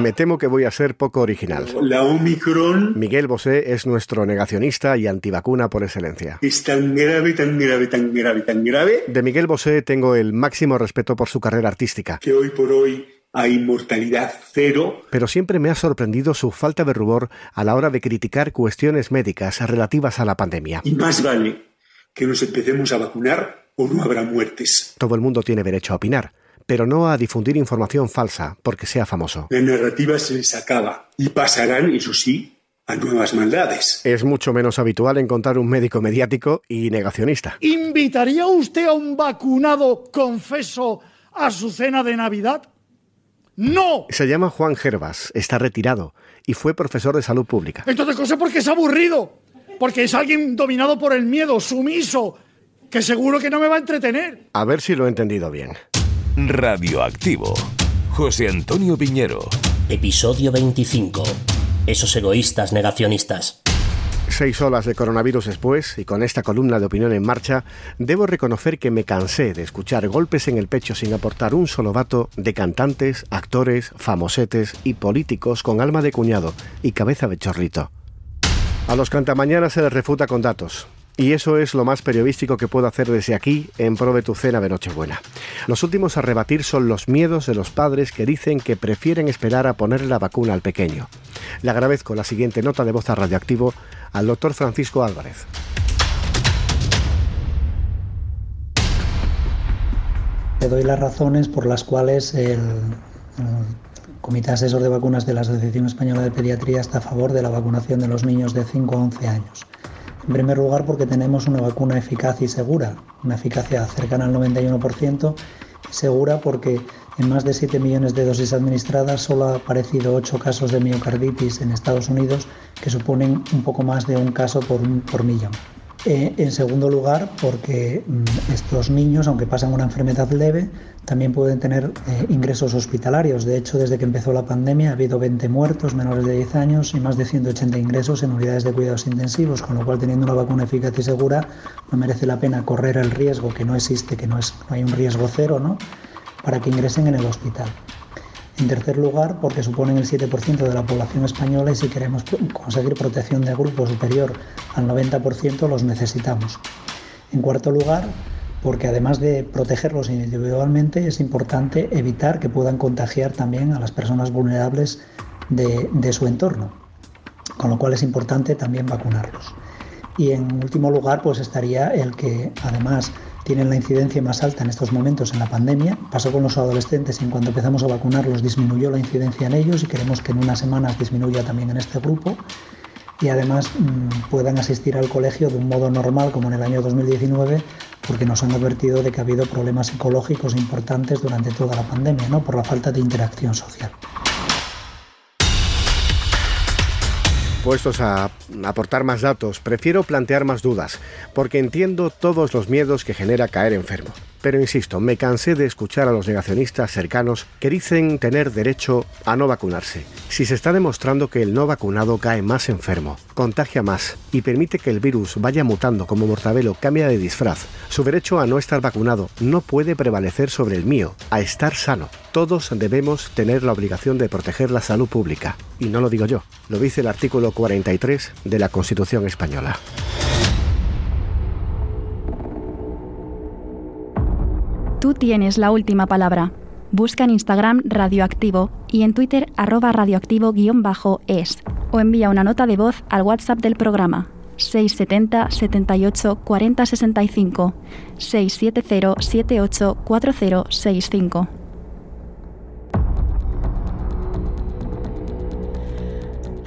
Me temo que voy a ser poco original. La Omicron Miguel Bosé es nuestro negacionista y antivacuna por excelencia. es tan grave, tan grave, tan grave, tan grave De Miguel Bosé tengo el máximo respeto por su carrera artística, que hoy por hoy hay mortalidad cero. pero siempre me ha sorprendido su falta de rubor a la hora de criticar cuestiones médicas relativas a la pandemia. Y más vale que nos empecemos a vacunar o no habrá muertes. Todo el mundo tiene derecho a opinar, pero no a difundir información falsa porque sea famoso. La narrativa se les acaba y pasarán, eso sí, a nuevas maldades. Es mucho menos habitual encontrar un médico mediático y negacionista. ¿Invitaría usted a un vacunado confeso a su cena de Navidad? ¡No! Se llama Juan Gervas, está retirado y fue profesor de salud pública. Entonces, cosa porque es aburrido. Porque es alguien dominado por el miedo, sumiso, que seguro que no me va a entretener. A ver si lo he entendido bien. Radioactivo. José Antonio Piñero. Episodio 25. Esos egoístas negacionistas. Seis olas de coronavirus después, y con esta columna de opinión en marcha, debo reconocer que me cansé de escuchar golpes en el pecho sin aportar un solo vato de cantantes, actores, famosetes y políticos con alma de cuñado y cabeza de chorrito. A los cantamañanas se les refuta con datos. Y eso es lo más periodístico que puedo hacer desde aquí en pro de tu cena de Nochebuena. Los últimos a rebatir son los miedos de los padres que dicen que prefieren esperar a ponerle la vacuna al pequeño. Le agradezco la siguiente nota de voz a Radioactivo al doctor Francisco Álvarez. Te doy las razones por las cuales el, el Comité Asesor de Vacunas de la Asociación Española de Pediatría está a favor de la vacunación de los niños de 5 a 11 años. En primer lugar, porque tenemos una vacuna eficaz y segura, una eficacia cercana al 91%, y segura porque en más de 7 millones de dosis administradas solo ha aparecido 8 casos de miocarditis en Estados Unidos, que suponen un poco más de un caso por, un- por millón. Eh, en segundo lugar, porque mm, estos niños, aunque pasan una enfermedad leve, también pueden tener eh, ingresos hospitalarios. De hecho, desde que empezó la pandemia ha habido 20 muertos menores de 10 años y más de 180 ingresos en unidades de cuidados intensivos, con lo cual teniendo una vacuna eficaz y segura no merece la pena correr el riesgo que no existe, que no, es, no hay un riesgo cero, ¿no? para que ingresen en el hospital. En tercer lugar, porque suponen el 7% de la población española y si queremos conseguir protección de grupo superior al 90% los necesitamos. En cuarto lugar, porque además de protegerlos individualmente, es importante evitar que puedan contagiar también a las personas vulnerables de, de su entorno, con lo cual es importante también vacunarlos. Y en último lugar, pues estaría el que además tienen la incidencia más alta en estos momentos en la pandemia. Pasó con los adolescentes y en cuanto empezamos a vacunarlos disminuyó la incidencia en ellos y queremos que en unas semanas disminuya también en este grupo. Y además mm, puedan asistir al colegio de un modo normal como en el año 2019 porque nos han advertido de que ha habido problemas psicológicos importantes durante toda la pandemia, ¿no? por la falta de interacción social. Puestos a aportar más datos, prefiero plantear más dudas, porque entiendo todos los miedos que genera caer enfermo. Pero insisto, me cansé de escuchar a los negacionistas cercanos que dicen tener derecho a no vacunarse. Si se está demostrando que el no vacunado cae más enfermo, contagia más y permite que el virus vaya mutando como mortadelo cambia de disfraz, su derecho a no estar vacunado no puede prevalecer sobre el mío, a estar sano. Todos debemos tener la obligación de proteger la salud pública. Y no lo digo yo, lo dice el artículo 43 de la Constitución española. Tú tienes la última palabra. Busca en Instagram Radioactivo y en Twitter arroba radioactivo-es o envía una nota de voz al WhatsApp del programa 670 78 40 65 670 78 40 65.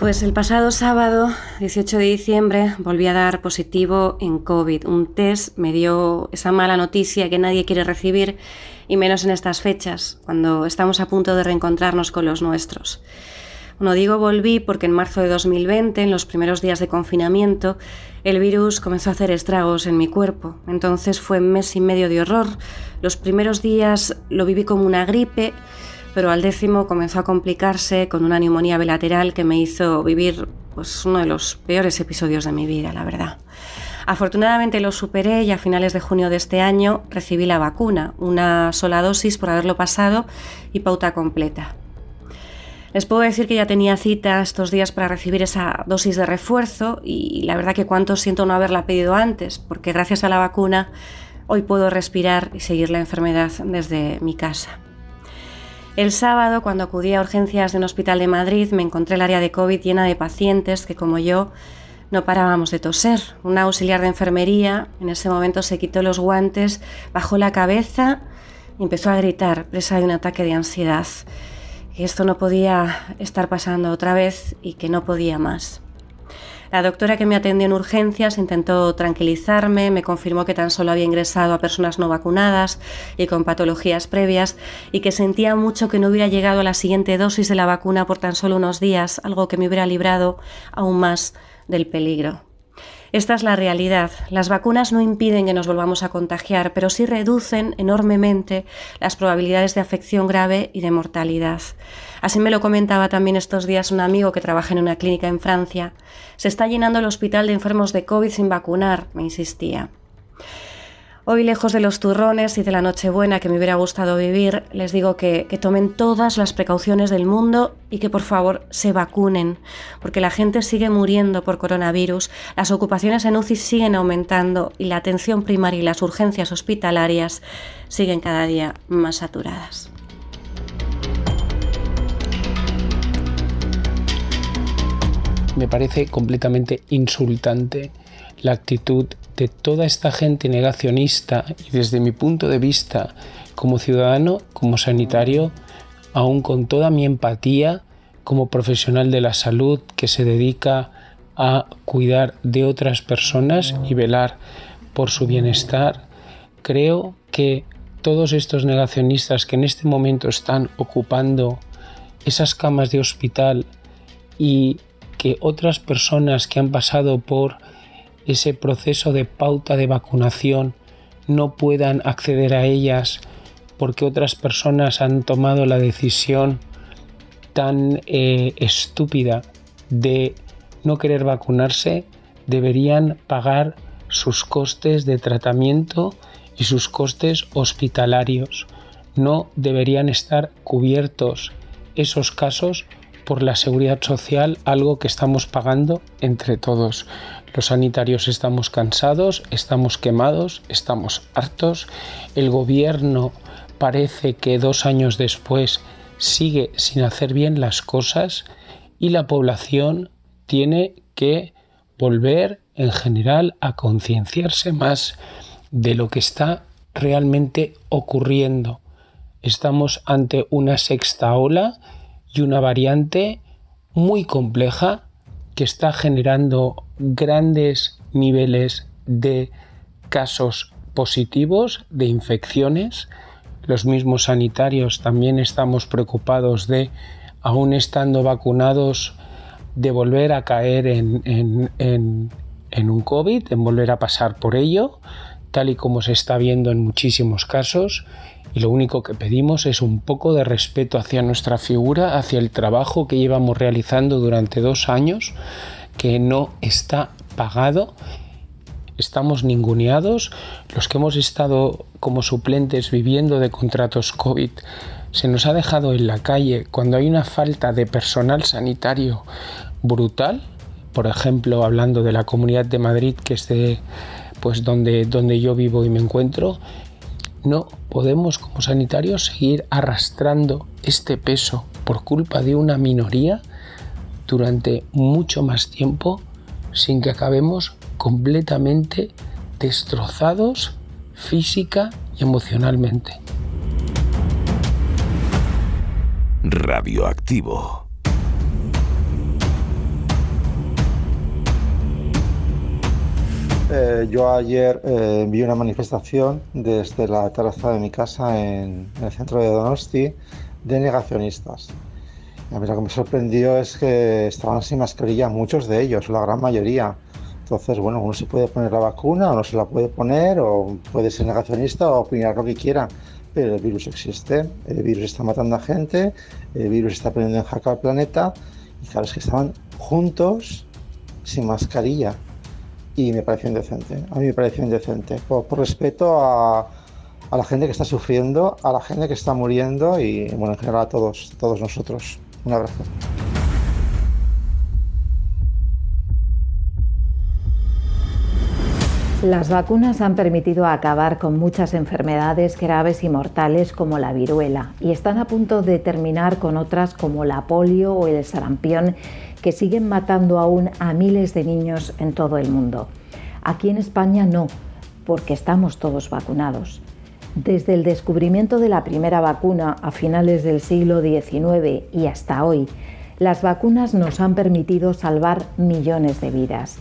Pues el pasado sábado, 18 de diciembre, volví a dar positivo en COVID. Un test me dio esa mala noticia que nadie quiere recibir, y menos en estas fechas, cuando estamos a punto de reencontrarnos con los nuestros. Bueno, digo volví porque en marzo de 2020, en los primeros días de confinamiento, el virus comenzó a hacer estragos en mi cuerpo. Entonces fue un mes y medio de horror. Los primeros días lo viví como una gripe, pero al décimo comenzó a complicarse con una neumonía bilateral que me hizo vivir pues, uno de los peores episodios de mi vida, la verdad. Afortunadamente lo superé y a finales de junio de este año recibí la vacuna, una sola dosis por haberlo pasado y pauta completa. Les puedo decir que ya tenía cita estos días para recibir esa dosis de refuerzo y la verdad que cuánto siento no haberla pedido antes, porque gracias a la vacuna hoy puedo respirar y seguir la enfermedad desde mi casa. El sábado, cuando acudí a urgencias de un hospital de Madrid, me encontré el área de COVID llena de pacientes que, como yo, no parábamos de toser. Un auxiliar de enfermería en ese momento se quitó los guantes, bajó la cabeza y empezó a gritar, presa de un ataque de ansiedad que esto no podía estar pasando otra vez y que no podía más. La doctora que me atendió en urgencias intentó tranquilizarme, me confirmó que tan solo había ingresado a personas no vacunadas y con patologías previas y que sentía mucho que no hubiera llegado a la siguiente dosis de la vacuna por tan solo unos días, algo que me hubiera librado aún más del peligro. Esta es la realidad. Las vacunas no impiden que nos volvamos a contagiar, pero sí reducen enormemente las probabilidades de afección grave y de mortalidad. Así me lo comentaba también estos días un amigo que trabaja en una clínica en Francia. Se está llenando el hospital de enfermos de COVID sin vacunar, me insistía. Hoy, lejos de los turrones y de la Nochebuena que me hubiera gustado vivir, les digo que, tomen todas las precauciones del mundo y que por favor se vacunen, porque la gente sigue muriendo por coronavirus, las ocupaciones en UCI siguen aumentando y la atención primaria y las urgencias hospitalarias siguen cada día más saturadas. Me parece completamente insultante la actitud de toda esta gente negacionista y desde mi punto de vista como ciudadano, como sanitario, aún con toda mi empatía como profesional de la salud que se dedica a cuidar de otras personas y velar por su bienestar, creo que todos estos negacionistas que en este momento están ocupando esas camas de hospital y que otras personas que han pasado por ese proceso de pauta de vacunación no puedan acceder a ellas porque otras personas han tomado la decisión tan eh, estúpida de no querer vacunarse, deberían pagar sus costes de tratamiento y sus costes hospitalarios. No deberían estar cubiertos esos casos por la seguridad social, algo que estamos pagando entre todos. Los sanitarios estamos cansados, estamos quemados, estamos hartos. El gobierno parece que dos años después sigue sin hacer bien las cosas y la población tiene que volver en general a concienciarse más de lo que está realmente ocurriendo. Estamos ante una sexta ola y una variante muy compleja que está generando grandes niveles de casos positivos, de infecciones. Los mismos sanitarios también estamos preocupados de, aún estando vacunados, de volver a caer en, en un COVID, en volver a pasar por ello, tal y como se está viendo en muchísimos casos y lo único que pedimos es un poco de respeto hacia nuestra figura, hacia el trabajo que llevamos realizando durante dos años, que no está pagado. Estamos ninguneados. Los que hemos estado como suplentes viviendo de contratos COVID, se nos ha dejado en la calle cuando hay una falta de personal sanitario brutal. Por ejemplo, hablando de la Comunidad de Madrid, que es pues donde, donde yo vivo y me encuentro, no podemos como sanitarios seguir arrastrando este peso por culpa de una minoría durante mucho más tiempo sin que acabemos completamente destrozados física y emocionalmente. Radioactivo. Eh, yo ayer eh, vi una manifestación desde la terraza de mi casa en, el centro de Donosti de negacionistas. a mí lo que me sorprendió es que estaban sin mascarilla muchos de ellos, la gran mayoría. Entonces, bueno, uno se puede poner la vacuna o no se la puede poner, o puede ser negacionista o opinar lo que quiera, pero el virus existe, el virus está matando a gente, el virus está poniendo en jaque al planeta, y claro, es que estaban juntos sin mascarilla y me pareció indecente. A mí me pareció indecente. Por, respeto a, la gente que está sufriendo, a la gente que está muriendo y, bueno, en general a todos, todos nosotros. Un abrazo. Las vacunas han permitido acabar con muchas enfermedades graves y mortales como la viruela y están a punto de terminar con otras como la polio o el sarampión que siguen matando aún a miles de niños en todo el mundo. Aquí en España no, porque estamos todos vacunados. Desde el descubrimiento de la primera vacuna a finales del siglo XIX y hasta hoy, las vacunas nos han permitido salvar millones de vidas.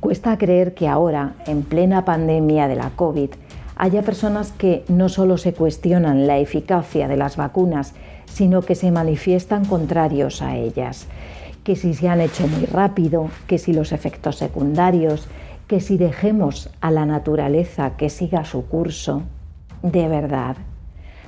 Cuesta creer que ahora, en plena pandemia de la COVID, haya personas que no solo se cuestionan la eficacia de las vacunas, sino que se manifiestan contrarios a ellas. Que si se han hecho muy rápido, que si los efectos secundarios, que si dejemos a la naturaleza que siga su curso. De verdad,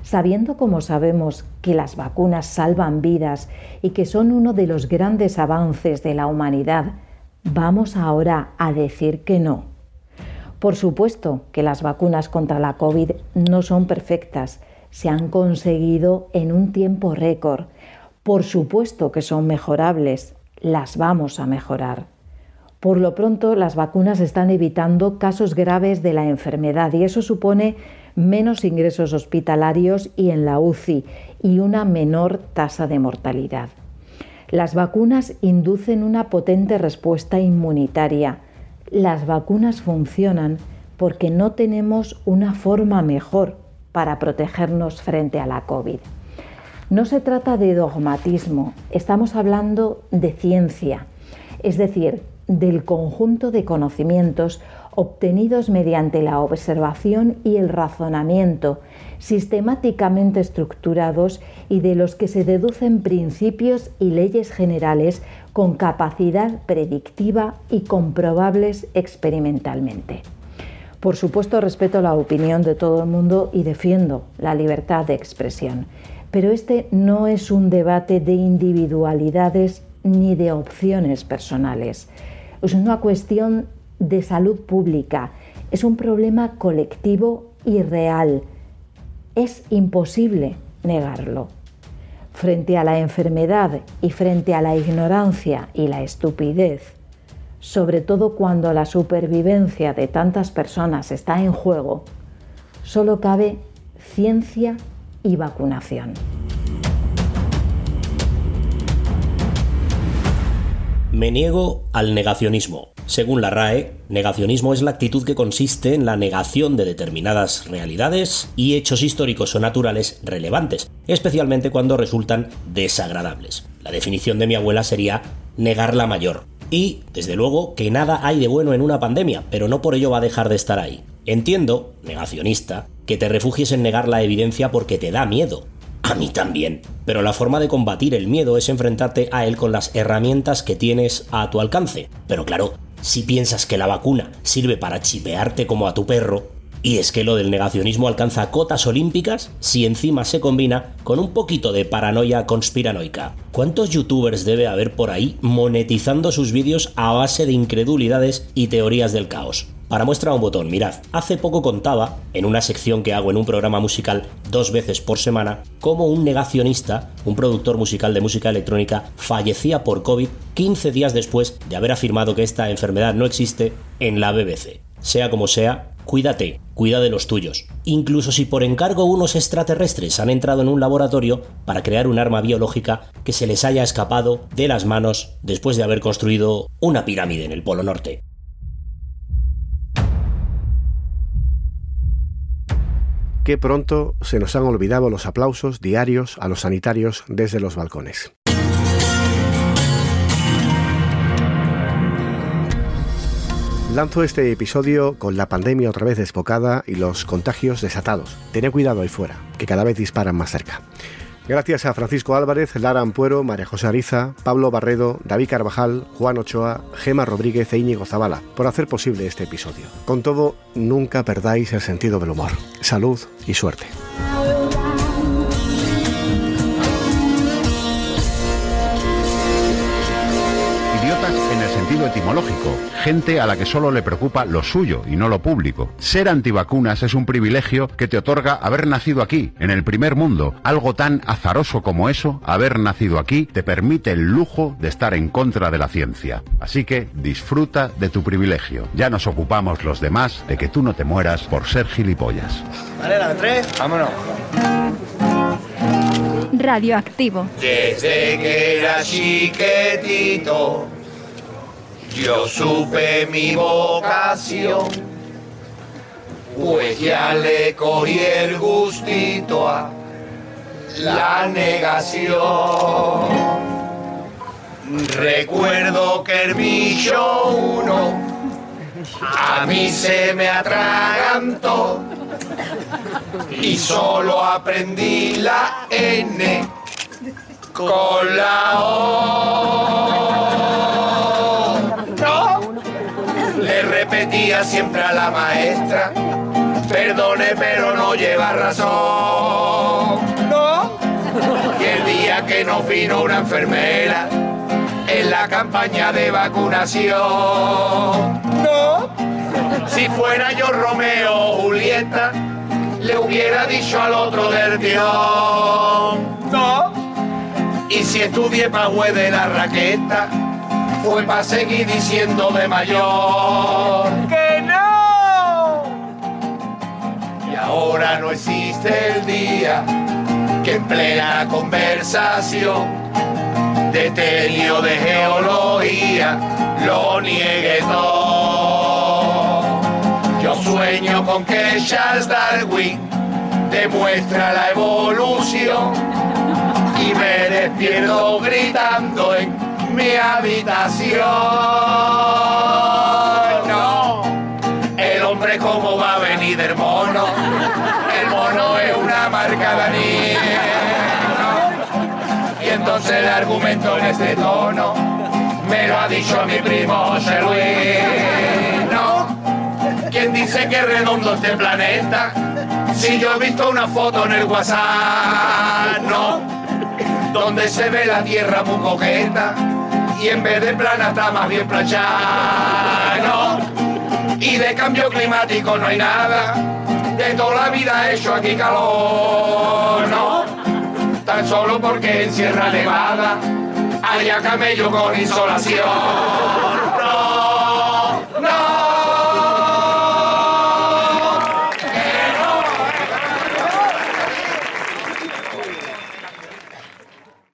sabiendo como sabemos que las vacunas salvan vidas y que son uno de los grandes avances de la humanidad, ¿Vamos ahora a decir que no? Por supuesto que las vacunas contra la COVID no son perfectas, se han conseguido en un tiempo récord. Por supuesto que son mejorables, las vamos a mejorar. Por lo pronto, las vacunas están evitando casos graves de la enfermedad y eso supone menos ingresos hospitalarios y en la UCI y una menor tasa de mortalidad. Las vacunas inducen una potente respuesta inmunitaria. Las vacunas funcionan porque no tenemos una forma mejor para protegernos frente a la COVID. No se trata de dogmatismo, estamos hablando de ciencia, es decir, del conjunto de conocimientos obtenidos mediante la observación y el razonamiento, sistemáticamente estructurados y de los que se deducen principios y leyes generales con capacidad predictiva y comprobables experimentalmente. Por supuesto, respeto la opinión de todo el mundo y defiendo la libertad de expresión, pero este no es un debate de individualidades ni de opciones personales. Es una cuestión de salud pública, es un problema colectivo y real. Es imposible negarlo. Frente a la enfermedad y frente a la ignorancia y la estupidez, sobre todo cuando la supervivencia de tantas personas está en juego, solo cabe ciencia y vacunación. Me niego al negacionismo. Según la RAE, negacionismo es la actitud que consiste en la negación de determinadas realidades y hechos históricos o naturales relevantes, especialmente cuando resultan desagradables. La definición de mi abuela sería negar la mayor. Y, desde luego, que nada hay de bueno en una pandemia, pero no por ello va a dejar de estar ahí. Entiendo, negacionista, que te refugies en negar la evidencia porque te da miedo, a mí también. Pero la forma de combatir el miedo es enfrentarte a él con las herramientas que tienes a tu alcance. Pero claro, si piensas que la vacuna sirve para chipearte como a tu perro, y es que lo del negacionismo alcanza cotas olímpicas si encima se combina con un poquito de paranoia conspiranoica. ¿Cuántos youtubers debe haber por ahí monetizando sus vídeos a base de incredulidades y teorías del caos? Para muestra un botón, mirad, hace poco contaba, en una sección que hago en un programa musical dos veces por semana, cómo un negacionista, un productor musical de música electrónica, fallecía por COVID 15 días después de haber afirmado que esta enfermedad no existe en la BBC. Sea como sea, cuídate, cuida de los tuyos. Incluso si por encargo unos extraterrestres han entrado en un laboratorio para crear un arma biológica que se les haya escapado de las manos después de haber construido una pirámide en el Polo Norte. Pronto se nos han olvidado los aplausos diarios a los sanitarios desde los balcones. Lanzo este episodio con la pandemia otra vez desbocada y los contagios desatados. Tened cuidado ahí fuera, que cada vez disparan más cerca. Gracias a Francisco Álvarez, Lara Ampuero, María José Ariza, Pablo Barredo, David Carvajal, Juan Ochoa, Gema Rodríguez e Íñigo Zabala por hacer posible este episodio. Con todo, nunca perdáis el sentido del humor. Salud y suerte. Oftalmológico, gente a la que solo le preocupa lo suyo y no lo público. Ser antivacunas es un privilegio que te otorga haber nacido aquí, en el primer mundo. Algo tan azaroso como eso, haber nacido aquí, te permite el lujo de estar en contra de la ciencia. Así que disfruta de tu privilegio. Ya nos ocupamos los demás de que tú no te mueras por ser gilipollas. Vale, la de tres, vámonos. Radioactivo. Desde que era chiquitito, yo supe mi vocación, pues ya le cogí el gustito a la negación. Recuerdo que el bicho uno a mí se me atragantó y solo aprendí la N con la O. siempre a la maestra, perdone pero no lleva razón. No. Y el día que nos vino una enfermera en la campaña de vacunación. No. Si fuera yo Romeo o Julieta, le hubiera dicho al otro del tirón. No. Y si estudié pa' de la raqueta, fue pa' seguir diciendo de mayor. ¡Que ahora no existe el día que en plena conversación de telio de geología lo niegue todo. Yo sueño con que Charles Darwin demuestra la evolución y me despierto gritando en mi habitación. No, el hombre cómo va a venir del mono, Y entonces el argumento en este tono me lo ha dicho mi primo José Luis. No, ¿quién dice que redondo este planeta? Si yo he visto una foto en el WhatsApp, no, donde se ve la tierra muy coqueta y en vez de plana está más bien planchada. No, y de cambio climático no hay nada, de toda la vida ha hecho aquí calor. No, tan solo porque en Sierra Nevada haya camello con insolación.